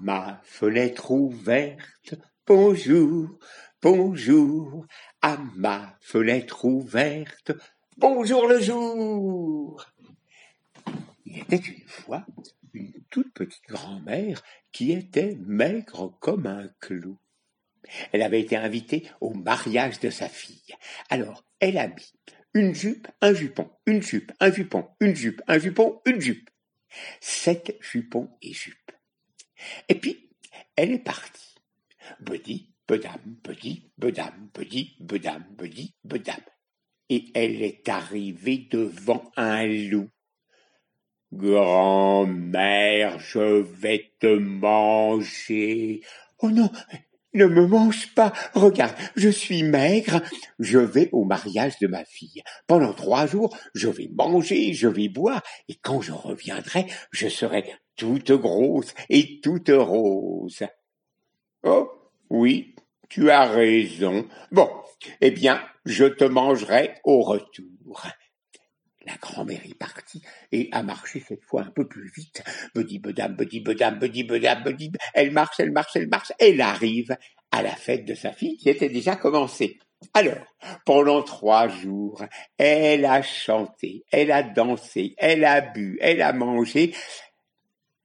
ma fenêtre ouverte, bonjour, bonjour, à ma fenêtre ouverte, bonjour le jour. Il était une fois une toute petite grand-mère qui était maigre comme un clou. Elle avait été invitée au mariage de sa fille. Alors, elle a mis une jupe, un jupon, une jupe, un jupon, une jupe, un jupon, une jupe. Sept jupons et jupes. Et puis, elle est partie. Bedi, bedam, bedi, bedam, bedi, bedam, bedi, bedam. Et elle est arrivée devant un loup. Grand-mère, je vais te manger. Oh non, ne me mange pas. Regarde, je suis maigre. Je vais au mariage de ma fille. Pendant trois jours, je vais manger, je vais boire, et quand je reviendrai, je serai toute grosse et toute rose. Oh, oui, tu as raison. Bon, eh bien, je te mangerai au retour. La grand-mère est partie et a marché cette fois un peu plus vite. Bedi bedam, bedi bedam, bedi bedam, bedi. Elle marche, elle marche, elle marche. Elle arrive à la fête de sa fille qui était déjà commencée. Alors, pendant trois jours, elle a chanté, elle a dansé, elle a bu, elle a mangé,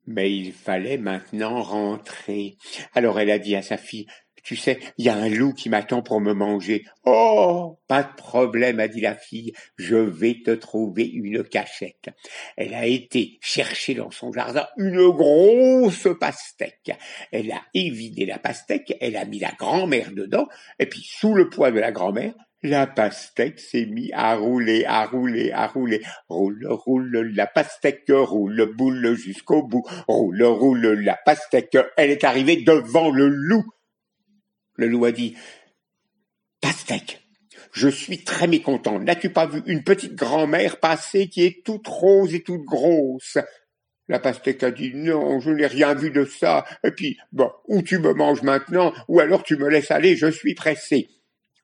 mais il fallait maintenant rentrer. Alors elle a dit à sa fille, tu sais, il y a un loup qui m'attend pour me manger. Oh, pas de problème, a dit la fille, je vais te trouver une cachette. Elle a été chercher dans son jardin une grosse pastèque. Elle a évidé la pastèque, elle a mis la grand-mère dedans, et puis sous le poids de la grand-mère, la pastèque s'est mise à rouler, à rouler, à rouler. Roule, roule, la pastèque roule, boule jusqu'au bout. Roule, roule, la pastèque. Elle est arrivée devant le loup. Le loup a dit, Pastèque, je suis très mécontent. N'as-tu pas vu une petite grand-mère passer qui est toute rose et toute grosse? La pastèque a dit non, je n'ai rien vu de ça. Et puis, bon, ou tu me manges maintenant, ou alors tu me laisses aller, je suis pressé.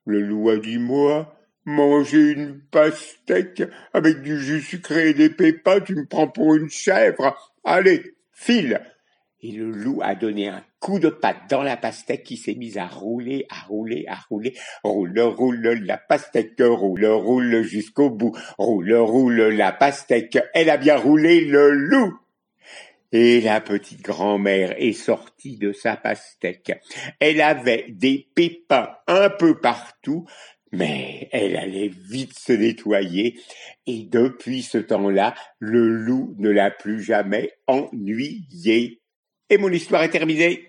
Le loup a dit moi, manger une pastèque avec du jus sucré et des pépins, tu me prends pour une chèvre. Allez, file. Et le loup a donné un coup de patte dans la pastèque qui s'est mise à rouler, à rouler, à rouler. Roule, roule la pastèque, roule, roule jusqu'au bout. Roule, roule la pastèque. Elle a bien roulé le loup. Et la petite grand-mère est sortie de sa pastèque. Elle avait des pépins un peu partout, mais elle allait vite se nettoyer, et depuis ce temps-là, le loup ne l'a plus jamais ennuyée. Et mon histoire est terminée.